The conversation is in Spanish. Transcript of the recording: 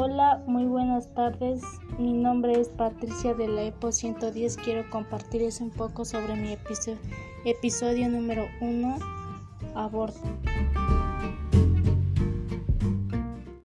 Hola, muy buenas tardes. Mi nombre es Patricia de la EPO 110. Quiero compartirles un poco sobre mi episodio, número 1, aborto.